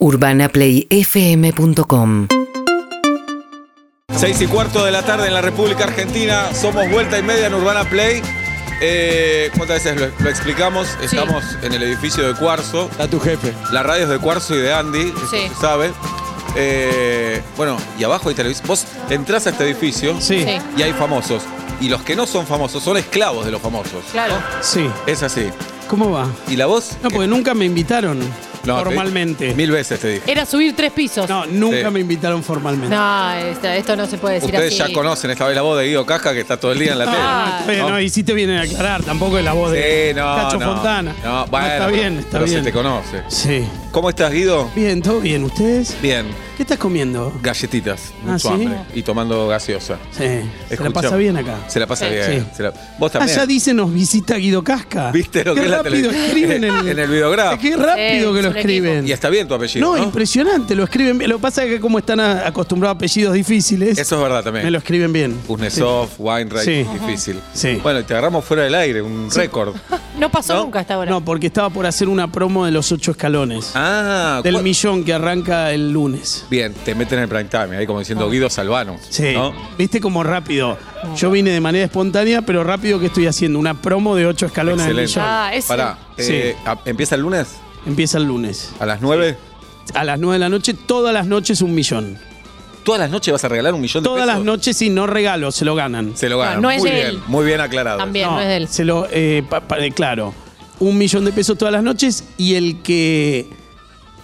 UrbanaPlayFM.com 6 y cuarto de la tarde en la República Argentina. Somos vuelta y media en Urbana Play. Eh, ¿Cuántas veces lo, lo explicamos? Estamos en el edificio de Cuarzo. Está tu jefe. La radio es de Cuarzo y de Andy, eso Sí. se sabe. Eh, bueno, y abajo hay televisión. Vos entrás a este edificio Sí. Sí. y hay famosos. Y los que no son famosos son esclavos de los famosos. Claro. Sí. Es así. ¿Cómo va? ¿Y la voz? No, porque nunca me invitaron No, te- formalmente. Mil veces te dije. Era subir tres pisos. No, nunca Sí. me invitaron formalmente. No, esto, esto no se puede decir Ustedes así. ya conocen esta vez la voz de Guido Casca que está todo el día en la Ah. tele. Bueno, y si te vienen a aclarar, tampoco es la voz de Sí, no, Cacho no. Fontana. No, bueno, está bien, está pero bien. se te conoce. Sí. ¿Cómo estás, Guido? Bien, todo bien. ¿Ustedes? Bien. ¿Qué estás comiendo? Galletitas, Ah, mucho ¿sí? hambre. Y tomando gaseosa. Sí. Se la Escuchá. pasa bien acá. Se la pasa Sí. bien. Sí. se la- Vos también. Allá dice nos visita Guido Casca. ¿Viste lo Qué que es la rápido tele- escriben en el, en el videograph? Qué rápido Sí, que lo es escriben. Y está bien tu apellido. no, No, impresionante, lo escriben bien. Lo que pasa es que como están a- acostumbrados a apellidos difíciles, Eso es verdad también. me lo escriben bien. Kuznetsov, Weinreich, Sí. difícil. Sí. Bueno, y te agarramos fuera del aire, un récord. No pasó ¿No? nunca hasta ahora. No, porque estaba por hacer una promo de los ocho escalones. Ah, del ¿cuál- millón que arranca el lunes. Bien, te meten en el prime time, ahí como diciendo Guido Salvano. Ah. Sí. ¿no? Viste como rápido. Yo vine de manera espontánea, pero rápido que estoy haciendo. Una promo de ocho escalones del Excelente. millón. Ah, eso. Pará, eh, a- ¿empieza el lunes? Empieza el lunes. ¿A las 9? A las nueve de la noche, todas las noches un millón. ¿Todas las noches vas a regalar un millón de Todas pesos? las noches, sí, no regalo, se lo ganan. Se lo ganan. Ah, no es muy de bien, él. muy bien aclarado. También, no, es de él. Se lo, eh, pa- pa- eh, claro, un millón de pesos todas las noches y el que,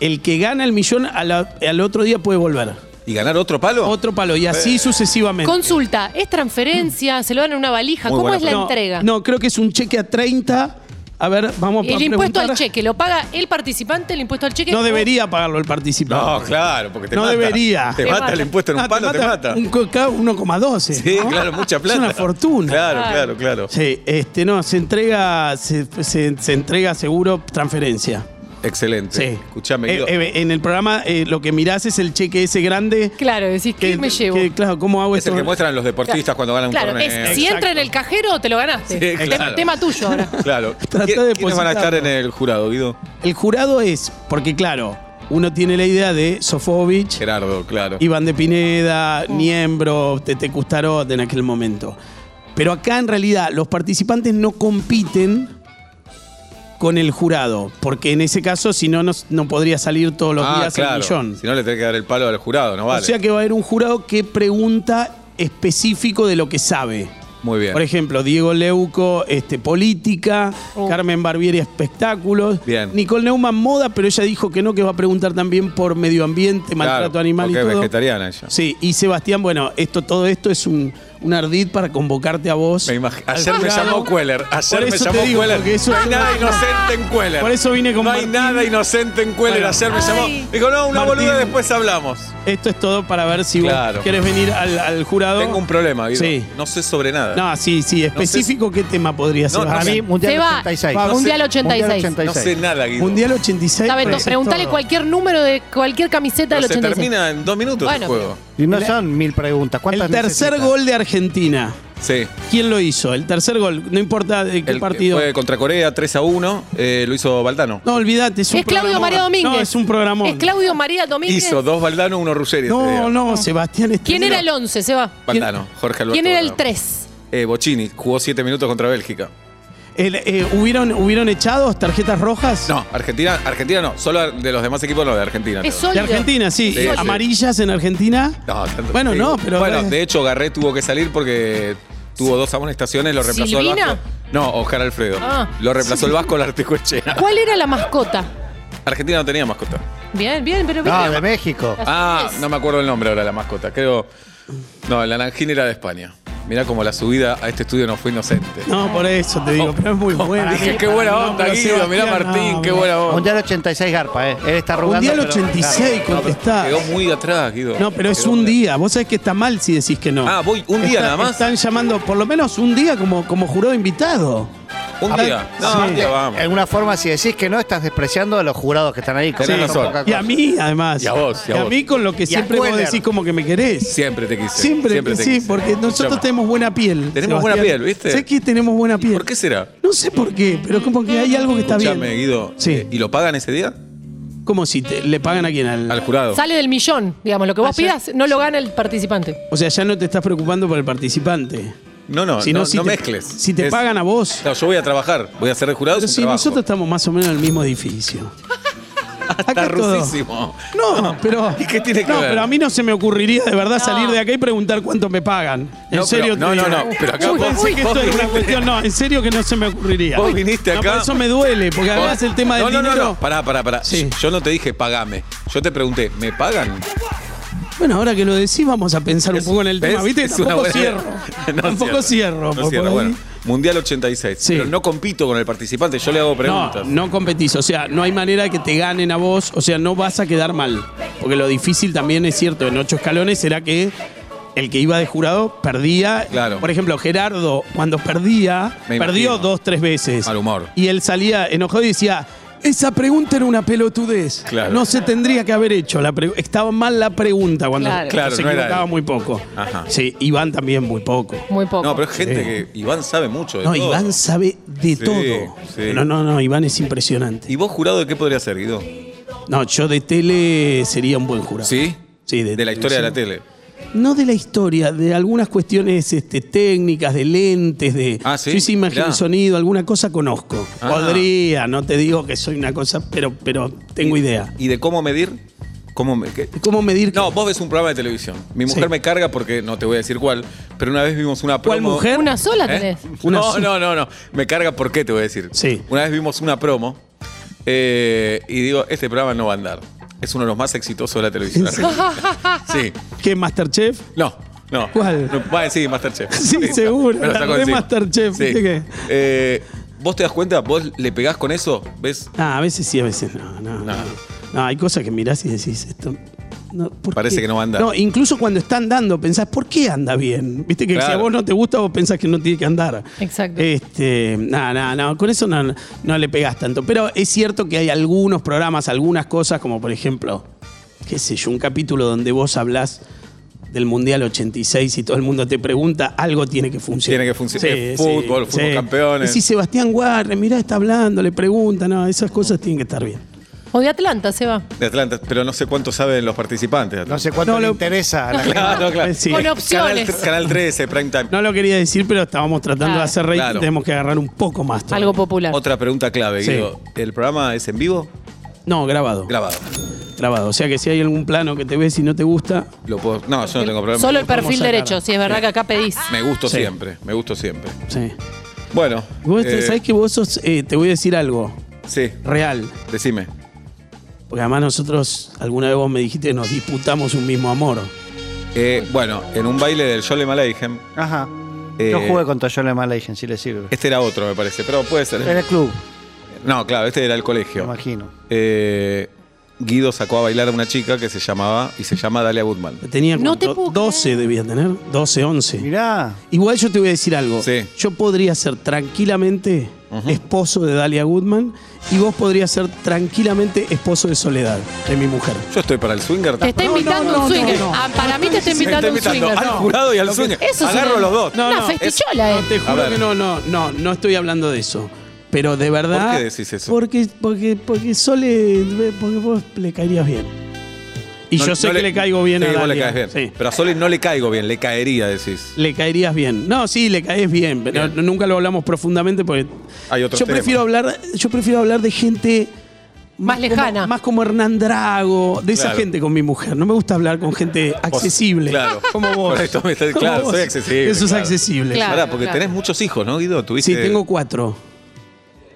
el que gana el millón a la- al otro día puede volver. ¿Y ganar otro palo? Otro palo y así Eh. sucesivamente. Consulta, ¿es transferencia? ¿Se lo dan en una valija? Muy ¿Cómo buena es la entrega? No, creo que es un cheque a 30. A ver, vamos a el impuesto preguntar. al cheque, ¿lo paga el participante el impuesto al cheque? No debería pagarlo el participante. No, claro, porque te No mata. debería. Te Te mata mata. el impuesto en un Ah, palo, te mata. Un co- cada 1,12. Sí, ¿no? claro, mucha plata. Es una fortuna. Claro, Claro. claro, claro. Sí, este, no, se entrega, se, se- se entrega seguro transferencia. Excelente. Sí. Escuchame, Eh, eh, en el programa eh, lo que mirás es el cheque ese grande. Claro, decís, ¿qué que- me llevo? que, claro, ¿cómo hago es el esto? que muestran los deportistas cuando ganan un torneo. es, si entra en el cajero, te lo ganaste. Sí, Tema- claro. Tema tuyo ahora. Claro. Trata ¿Quién- de ¿Quiénes van a estar en el jurado, Guido? El jurado es, porque claro, uno tiene la idea de Sofovich, Gerardo, claro. Iván de Pineda, Niembro, Tete Custarot en aquel momento. Pero acá en realidad los participantes no compiten con el jurado, porque en ese caso si no, no, no podría salir todos los ah, días claro. el millón. Si no, le tenés que dar el palo al jurado, no vale. O sea que va a haber un jurado que pregunta específico de lo que sabe. Muy bien. Por ejemplo, Diego Leuco, este, política, Oh. Carmen Barbieri, espectáculos, Bien. Nicole Neumann, moda, pero ella dijo que no, que va a preguntar también por medio ambiente, maltrato Claro, animal y porque es todo. vegetariana ella. Sí, y Sebastián, bueno, esto, todo esto es un, un ardid para convocarte a vos. Me Ayer me llamó Queller. Ayer Por me eso llamó te digo, Queller. eso no hay nada inocente en Queller. Por eso vine con No hay nada inocente en Queller. Bueno. Ayer me llamó. Ay. Dijo, no, una Martín. boluda, después hablamos. Esto es todo para ver si Claro. vos querés venir al, al jurado. Tengo un problema, Guido. Sí. No sé sobre nada. No, sí, sí, específico qué tema podría ser. No, no sé. Para mí, Mundial Se va. 86. Va, Mundial 86. Mundial No 86. sé nada, Guido. Mundial 86. Está bien, pero sé preguntale cualquier número de cualquier camiseta del se 86. termina en dos minutos el juego. Y no son mil preguntas. El ¿Cuántas tercer necesitas? gol de Argentina. Sí. ¿Quién lo hizo? El tercer gol, no importa de qué El, partido. Fue contra Corea 3 a 1. eh, lo hizo Valdano. No, olvídate, es un Es Claudio programón. María Domínguez. No, es un programa. Es Claudio María Domínguez. Hizo dos Valdano, uno Ruggeri. No, no, Sebastián. este ¿Quién era el 11? Se va. Valdano, Jorge Alberto. ¿Quién era el Valdano. 3? Eh, Bocini, jugó 7 minutos contra Bélgica. El, eh, ¿hubieron, ¿Hubieron echados tarjetas rojas? No, Argentina, Argentina no. Solo de los demás equipos no, de Argentina. Es. De. Argentina, sí. Sí, sí. ¿Amarillas en Argentina? No, tanto- Bueno, no, pero- Bueno, de hecho, Garré tuvo que salir porque tuvo dos amonestaciones, lo reemplazó el ¿Silvina? Vasco. No, Oscar Alfredo. Ah. Lo reemplazó el Vasco Larticoechea. ¿Cuál era la mascota? Argentina no tenía mascota. Bien, bien, pero bien. No, de México. Ah, no me acuerdo el nombre ahora de la mascota. Creo. No, el Naranjín era de España. Mirá cómo la subida a este estudio no fue inocente. No, por eso te digo, pero es muy buena. Dije, qué buena onda, Guido. Mirá Martín, no, qué buena onda. Mundial 86 Garpa, ¿eh? Él está rugando. Mundial pero- 86, contestá. Quedó muy atrás, Guido. No, pero es Quedó un día. Vos sabés que está mal si decís que no. Ah, voy un día Está- nada más. Están llamando por lo menos un día como, como jurado invitado. Un día. No, Sí. un día vamos. De alguna forma, si decís que no, estás despreciando a los jurados que están ahí. Tenés razón. Y a mí, además. Y a vos, y a vos. mí con lo que siempre vos decís como que me querés. Siempre te quise. Siempre, que te sí, quise. porque nosotros tenemos buena piel. Tenemos buena piel, ¿viste? Sé que tenemos buena piel. ¿Por qué será? No sé por qué, pero como que hay algo que está Escuchame, bien. Guido. Sí. eh, ¿Y lo pagan ese día? ¿Cómo si te- le pagan a quién? Al- Al jurado. Sale del millón, digamos, lo que vos Ah, ya- pidas no lo gana el participante. O sea, ya no te estás preocupando por el participante. No, no, Sino no, si no te- mezcles. Si te Es- pagan a vos. Claro, yo voy a trabajar, voy a ser el jurado. Pero si trabajo. nosotros estamos más o menos en el mismo edificio. Está todo- rusísimo. No, pero. ¿Y qué tiene que no, ver? pero a mí no se me ocurriría de verdad salir de acá y preguntar cuánto me pagan. En No, serio. pero- te no, no, no, pero acá Yo vos- pensé que vos esto era una cuestión. No, en serio que no se me ocurriría. Vos viniste No, acá- por eso me duele, porque además el tema del no, no, dinero. No, no, pará, pará, pará. Sí. Yo no te dije pagame. Yo te pregunté, ¿me pagan? Bueno, ahora que lo decís, vamos a pensar un poco en el ¿Ves? tema. ¿Viste? Es Tampoco buena- cierro. No Tampoco cierro. No cierro. ahí. Bueno, Mundial 86. Sí. Pero no compito con el participante, yo le hago No, preguntas. no competís, o sea, no hay manera que te ganen a vos, o sea, no vas a quedar mal. Porque lo difícil también es cierto, en ocho escalones era que el que iba de jurado perdía. Claro. Por ejemplo, Gerardo, cuando perdía, Me perdió imagino. dos, tres veces. Mal humor. Y él salía enojado y decía. Esa pregunta era una pelotudez. Claro. No se tendría que haber hecho. La pre- Estaba mal la pregunta cuando Claro. Claro, se no equivocaba muy poco. Ajá. Sí, Iván también muy poco. Muy poco. No, pero es gente Sí. que Iván sabe mucho de No, todo. Iván sabe de Sí, todo. sí. No, no, no, Iván es impresionante. ¿Y vos jurado de qué podría ser, Guido? No, yo de tele sería un buen jurado. ¿Sí? Sí, de, la historia de la tele. No de la historia, de algunas cuestiones este, técnicas, de lentes, de. Ah, ¿sí? Yo hice imagen sonido, alguna cosa conozco. Ah. Podría, no te digo que soy una cosa, pero, pero tengo idea. ¿Y de cómo medir? ¿Cómo me- qué- ¿Cómo medir No, vos ves un programa de televisión. Mi mujer Sí. me carga porque no te voy a decir cuál, pero una vez vimos una promo. ¿Cuál mujer? Una sola ¿Eh? tenés. Una no, no, no, no. Me carga por qué te voy a decir. Sí. Una vez vimos una promo eh, y digo, este programa no va a andar. Es uno de los más exitosos de la televisión. sí. ¿Qué, Masterchef? No, no. ¿Cuál? No, va a decir Masterchef. Sí, seguro, me lo la sacó de encima. Masterchef, Sí. ¿viste qué? Eh, ¿Vos te das cuenta? ¿Vos le pegás con eso? ¿Ves? Ah, a veces sí, a veces. No, No. no. No, hay cosas que mirás y decís esto. No, ¿por Parece qué? que no va a andar. No, incluso cuando está andando, pensás, ¿por qué anda bien? Viste que si a vos no te gusta, vos pensás que no tiene que andar. Exacto. Este, no, no, no, con eso no, no le pegás tanto. Pero es cierto que hay algunos programas, algunas cosas, como por ejemplo, qué sé yo, un capítulo donde vos hablás del Mundial 86 y todo el mundo te pregunta, algo tiene que funcionar. Tiene que funcionar. Eh, fútbol, fútbol campeones. Y si Sebastián Guarre, mirá, está hablando, le pregunta, no, esas cosas tienen que estar bien. O de Atlanta, se va. De Atlanta, pero no sé cuánto saben los participantes. de Atlanta. No sé cuánto No, le lo- interesa a la gente. Claro, claro. Sí. Con Canal, opciones. Canal 13, Prime Time. No lo quería decir, pero estábamos tratando Claro. de hacer rating, Claro. tenemos que agarrar un poco más. todavía. Algo popular. Otra pregunta clave, Sí. Guido. ¿El programa es en vivo? No, grabado. Grabado. grabado. O sea que si hay algún plano que te ves y no te gusta, Lo puedo... No, yo no tengo problema. Solo el perfil sacar. derecho, si es verdad que acá pedís. Me gusto Sí. siempre, me gusto siempre. sí. Bueno. Vos eh, sabés que vos sos, eh, te voy a decir algo Sí, real. decime. Porque además nosotros, alguna vez vos me dijiste que nos disputamos un mismo amor. Eh, bueno, en un baile del Jole Maleigen, Ajá. Eh, Yo jugué contra John Malaysian, si le sirve. este era otro, me parece, pero puede ser. En el club, No, claro, este era el me colegio. imagino. Eh, Guido sacó a bailar a una chica que se llamaba y se llama Dalia Goodman. Tenía No te cuánto? puedo 12 debía tener, 12, 11. Mirá. Igual yo te voy a decir algo. Sí. Yo podría ser tranquilamente Ujú. esposo de Dalia Goodman y vos podrías ser tranquilamente esposo de Soledad, de mi mujer. Yo estoy para el swinger. Te está No, invitando no, no, un swinger. no, no. Ah, para mí te está Me invitando está un invitando swinger. al jurado y al swinger. Eso es Agarro una- los dos. No, Una no, festichola, No, eh. te A juro ver. que no, no, no, no estoy hablando de eso. Pero de verdad. ¿Por qué decís eso? Porque, porque, porque Sole, porque vos le caerías bien. Y No- yo sé no que le, caigo bien sí, a vos le caes bien. Sí. Pero a Soli no le caigo bien, le caería, decís. Le caerías bien. No, sí, le caes bien, pero Bien. nunca lo hablamos profundamente porque Hay otros yo temas. prefiero hablar, yo prefiero hablar de gente Más como- lejana. más como Hernán Drago, de esa gente con mi mujer. No me gusta hablar con gente accesible. claro. Como vos. Por esto me está- Como claro, vos. soy accesible, Eso es claro. accesible. Claro. Pará, porque tenés muchos hijos, ¿no, Guido? ¿Tuviste... Sí, tengo cuatro.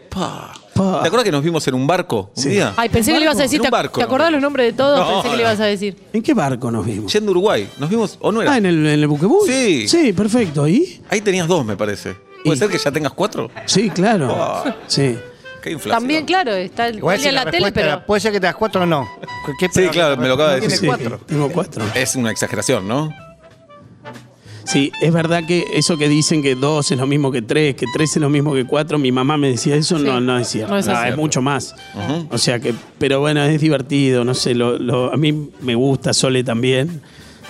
Pa. Pa. ¿Te acuerdas que nos vimos en un barco un Sí. día? Ay, pensé que le ibas a decir. En un ¿Te, barco. ¿te acordás los nombres de todos? No, pensé que le ibas a decir. ¿En qué barco nos vimos? Yendo a Uruguay. ¿Nos vimos o no era? Ah, en el, en el buquebús. Sí. Sí, perfecto. ¿Y? Ahí tenías dos, me parece. ¿Puede Y- ser que ya tengas cuatro? Sí, claro. Ah. Sí. Qué inflación. También, claro, está el Igual Dalia si en la, tele, respuesta pero. era, Puede ser que te das cuatro o no. ¿Qué Sí, claro, me lo acaba de tiene decir. Sí, cuatro. Tengo cuatro. Es una exageración, ¿no? Sí, es verdad que eso que dicen que dos es lo mismo que tres, que tres es lo mismo que cuatro, mi mamá me decía eso, Sí. no, no es cierto. No es No, así. es mucho más. O sea que, pero bueno, es divertido, no sé, lo, lo- a mí me gusta Sole también,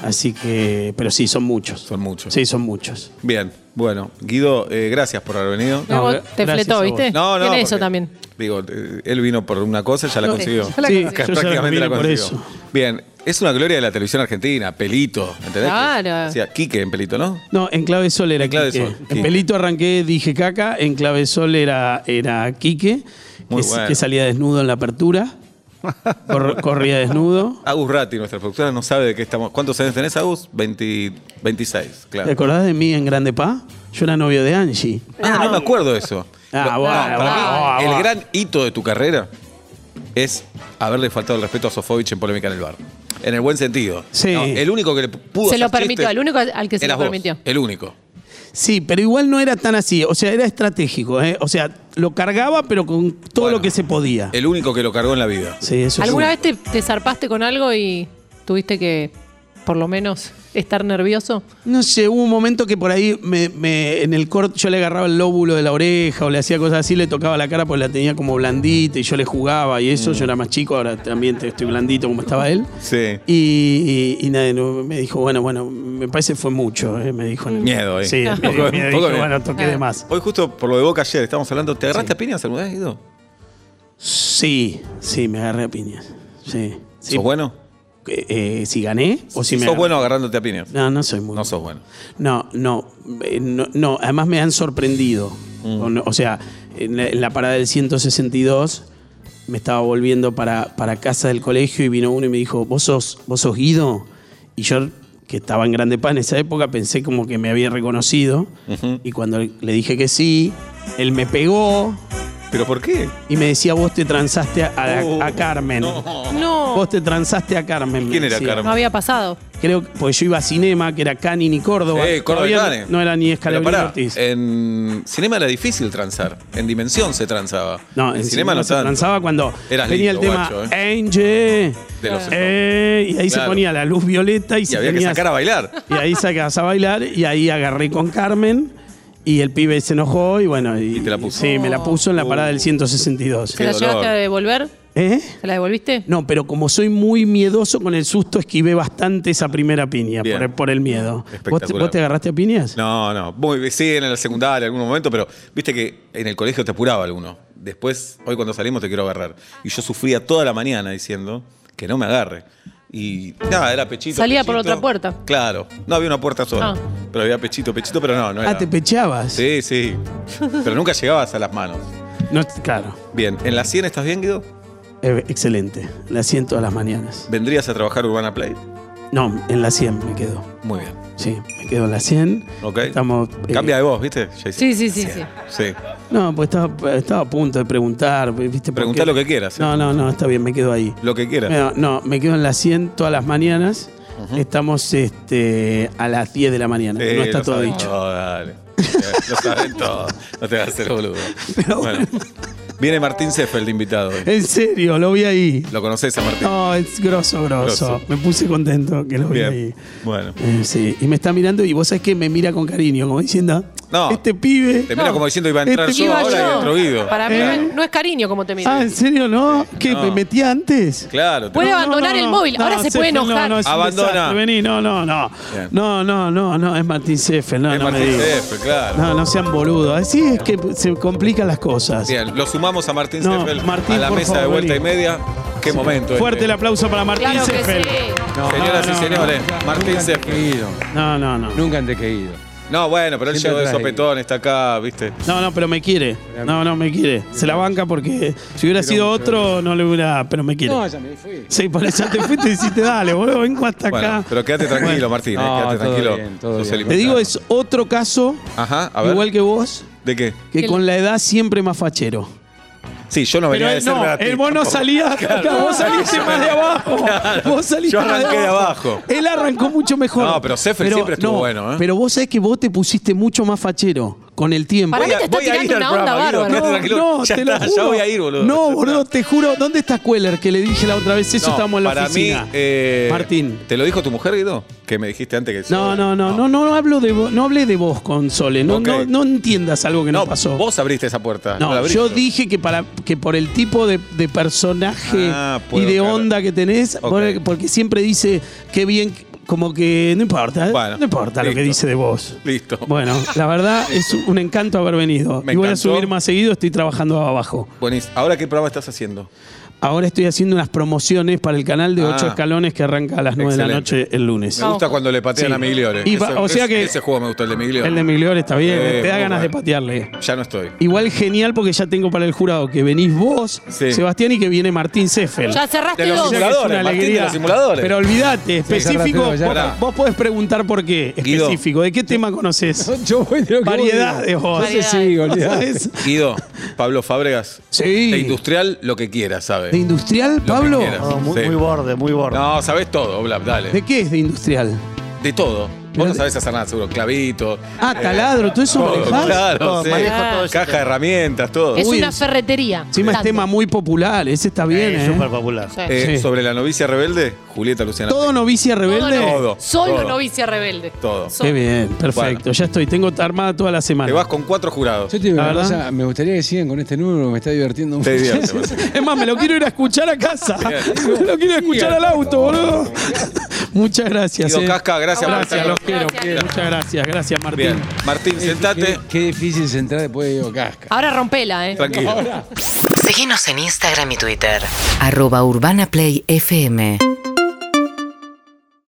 así que, pero sí, son muchos. Son muchos. Sí, son muchos. Bien. Bueno, Guido, eh, gracias por haber venido. No, te fletó. ¿viste? No, no. Tiene eso también. Digo, eh, él vino por una cosa y ya la consiguió. Sí, Prácticamente la consiguió. Bien, es una gloria de la televisión argentina, Pelito, ¿entendés? Claro. O sea, Quique en Pelito, ¿no? No, en clave sol era En clave Quique. sol, En pelito arranqué, dije caca. En clave sol era, era Quique, Muy que, bueno. que salía desnudo en la apertura. Cor- corría desnudo. Agus Ratti, nuestra productora, no sabe de qué estamos. ¿Cuántos años tenés, Agus? 20 26, ¿Te claro. acordás de mí en Grande Pa? Yo era novio de Angie. Ah, no me acuerdo de eso. Ah, bueno, para bueno, mí, bueno, el bueno. gran hito de tu carrera es haberle faltado el respeto a Sofovich en Polémica en el Bar. En el buen sentido. Sí. No, el único que le pudo Se lo permitió, el único al que se lo vos, permitió. El único. Sí, pero igual no era tan así. O sea, era estratégico. ¿eh? O sea, lo cargaba, pero con todo Bueno. lo que se podía. El único que lo cargó en la vida. Sí, eso ¿Alguna sí. vez te, te zarpaste con algo y tuviste que, por lo menos, estar nervioso? No sé, hubo un momento que por ahí me, me- en el corte yo le agarraba el lóbulo de la oreja o le hacía cosas así, le tocaba la cara porque la tenía como blandita y yo le jugaba y eso. Yo era más chico, ahora también te- estoy blandito como estaba él. Sí. Y, y, y nada, no, me dijo, bueno, bueno, me parece fue mucho, eh, me dijo. Miedo ahí. Sí, me, poco- me dijo, bueno, toqué de más. Hoy justo por lo de Boca ayer estábamos hablando. ¿Te agarraste a piñas alguna vez, Guido? Sí, sí, me agarré a piñas. Sí. sí. ¿Sos bueno? Eh, si gané o si me ¿Sos bueno agarrándote a piñas? No, no soy muy No sos bueno. No, no, eh, no, no, además me han sorprendido. Mm. O, no- o sea, en la, en la parada del 162 me estaba volviendo para, para casa del colegio y vino uno y me dijo, ¿vos sos, vos sos Guido? Y yo, que estaba en Grande Pan en esa época, pensé como que me había reconocido. Y cuando le dije que sí, él me pegó ¿Pero por qué? y me decía, vos te transaste a, a- Oh, a Carmen. No, Vos te transaste a Carmen. me ¿Quién era decía. Carmen? no había pasado. Creo que porque yo iba a cinema, que era Canin y Córdoba. Eh, Córdoba y Todavía. No era ni Pero Escalabrini pará, Ortiz. en cinema era difícil transar. En dimensión se transaba. No, en, cinema, no se tanto. transaba cuando Eras venía lindo, el tema guacho, Angel. De los eh, y ahí se Claro. ponía la luz violeta y, Y se había que sacar a bailar. Y ahí sacabas a bailar y ahí agarré con Carmen y el pibe se enojó y bueno. Y, Y te la puso. Sí, me la puso en la parada del 162. ¿Se la dolor. llegaste a devolver? ¿Eh? ¿Se la devolviste? No, pero como soy muy miedoso con el susto, esquivé bastante esa primera piña por el, por el miedo. ¿Vos te, Espectacular. vos te agarraste a piñas? No, no. Muy, sí, en la secundaria, en algún momento, pero viste que en el colegio te apuraba alguno. Después, hoy cuando salimos te quiero agarrar. Y yo sufría toda la mañana diciendo que no me agarre. Y nada, era pechito. Salía por otra puerta. Claro. No había una puerta sola. Ah. Pero había pechito, pechito, pero no, no era. Ah, te pechabas. Sí, sí. Pero nunca llegabas a las manos. No, claro. Bien, ¿en la 100 estás bien, Guido? Eh, excelente. La 100 todas las mañanas. ¿Vendrías a trabajar Urbana Play? No, en la 100 me quedo. Muy bien. Sí, me quedo en la 100. Ok. Estamos. eh, Cambia de voz, ¿viste? Sí, sí, sí. Sí. No, pues estaba, estaba a punto de preguntar. ¿viste? Preguntá Porque- lo que quieras. ¿eh? No, no, no, está bien, me quedo ahí. Lo que quieras. No, no, me quedo en la 100 todas las mañanas. Estamos este, a las 10 de la mañana. Sí, no está todo saben dicho. todo, dale. lo saben todo. No te vas a hacer boludo. Pero Bueno. Viene Martín Seffeld invitado hoy. En serio, lo vi ahí. ¿Lo conoces a Martín? No, es grosso, grosso. Grosso. Me puse contento que lo vi Bien. ahí. Bueno. Eh, sí, y me está mirando y vos sabés que me mira con cariño, como diciendo, No. este pibe. Te mira No. como diciendo iba a entrar Este yo Iba ahora yo. y entró Guido. Para mí ¿Eh? no es- no es cariño como te miro. Ah, ¿en serio no? ¿Qué? No. ¿Me metí antes? Claro. te- Puede abandonar el móvil, ahora se puede enojar. No, no, es un Abandona. desastre. Vení, no, no, no. Bien. No, no, no, no, es Martín Seffel, no, Es no me Martín digas. Seffeld, claro. No, no sean boludos. Así es que se complican las cosas. Bien, lo sumamos a Martín No, Martín, a la por mesa de favor, vuelta vení. y media. Qué momento. Fuerte este. el aplauso para Martín Claro que Seffel. sí. No, Señoras no, y no, señores, Martín nunca ido. No, no, no. Nunca antes que ido. No, bueno, pero él Siempre llegó de sopetón, está acá, ¿viste? No, no, pero me quiere. No, no, me quiere. Se la banca porque si hubiera sido otro, no le hubiera. Pero me quiere. No, ya me fui. Sí, por eso te fuiste y dijiste, dale, boludo, vengo hasta Bueno, acá. pero quédate tranquilo, Martín, eh, No, quédate todo tranquilo. bien, todo Sos bien. el Te digo, es otro caso, Ajá, a ver. igual que vos, ¿De qué? que ¿Qué con la edad siempre más fachero. Sí, yo no venía de ser no, el vos no tampoco. salías, claro, vos saliste más de abajo. Vos saliste Yo arranqué de abajo. Él arrancó mucho mejor. No, pero Seffel siempre estuvo bueno, ¿eh? Pero vos sabés que vos te pusiste mucho más fachero con el tiempo. Para mí te está voy a ir tirando al una onda tranquilo. ya te lo está, ya juro. voy a ir, boludo. No, boludo, te juro. ¿Dónde está Queller? Que le dije la otra vez eso, No, estábamos en la para oficina. mí, eh, Martín. ¿Te lo dijo tu mujer, Guido? Que me dijiste antes que No, no, no, no, no, hablo de vos, no hablé de vos con Sole. No, Ok. no, no entiendas algo que no, No, pasó. vos abriste esa puerta. No, la abriste. yo dije que para que por el tipo de, de personaje Ah, y de claro. onda que tenés, Ok. porque siempre dice qué bien como que no importa, ¿eh? Bueno, no importa lo que dice de vos. Listo. Bueno, la verdad es un encanto haber venido. Me y voy a subir más seguido, estoy trabajando abajo. Buenísimo. ¿Ahora qué programa estás haciendo? Ahora estoy haciendo unas promociones para el canal de Ah. 8 escalones que arranca a las 9 de la Excelente. noche el lunes. Me gusta cuando le patean Sí. a Migliore. Y va- Ese- o sea que- Ese juego me gustó, el de Migliore. El de Migliore está bien, Eh, te da muy ganas de bueno. patearle. Ya no estoy. Igual genial porque ya tengo para el jurado que venís vos, Sí. Sebastián, y que viene Martín Seffel. Ya cerraste De los dos. O sea que es simuladores, una Martín, de alegría. los simuladores. Pero olvídate, específico. vos, ya. vos podés preguntar por qué. Guido. Específico. ¿De qué tema conoces? Yo voy de lo que Variedad de voz. Yo sigo, olvidate. Guido, Pablo Fábregas. Sí. De industrial, lo que quieras, ¿sabes? ¿De industrial, Lo que Pablo? quieras. No, muy, Sí. muy borde, muy borde. No, sabes todo, Blab, dale. ¿De qué es de industrial? De todo. Vos no sabés hacer nada, seguro. Clavito. Ah, taladro, todo eso todo, manejás? claro, Todo, sí. manejo todo Caja de herramientas, todo. Es Uy, una ferretería. Encima es tema muy popular, ese está bien, Es ¿eh? súper popular. Sí. Eh, Sí. Sobre la novicia rebelde, Julieta Luciana. ¿Todo novicia rebelde? Todo, Todo, Solo todo. novicia rebelde. Todo. Qué bien, perfecto. Bueno. Ya estoy, tengo armada toda la semana. Te vas con cuatro jurados. Yo te digo La una verdad. cosa, me gustaría que sigan con este número, me está divirtiendo mucho. Te divierte, bueno. Es más, me lo quiero ir a escuchar a casa. Bien. Me lo quiero ir a escuchar al auto, boludo. Muchas gracias. Guido eh. Casca, gracias Gracias, los quiero. Gracias. quiero. Muchas gracias. Gracias, Martín. Bien. Martín, Qué, sentate. qué difícil es entrar después de Diego Casca. Ahora rompela, ¿eh? Tranquilo. Seguinos en Instagram y Twitter. Arroba Urbana Play FM.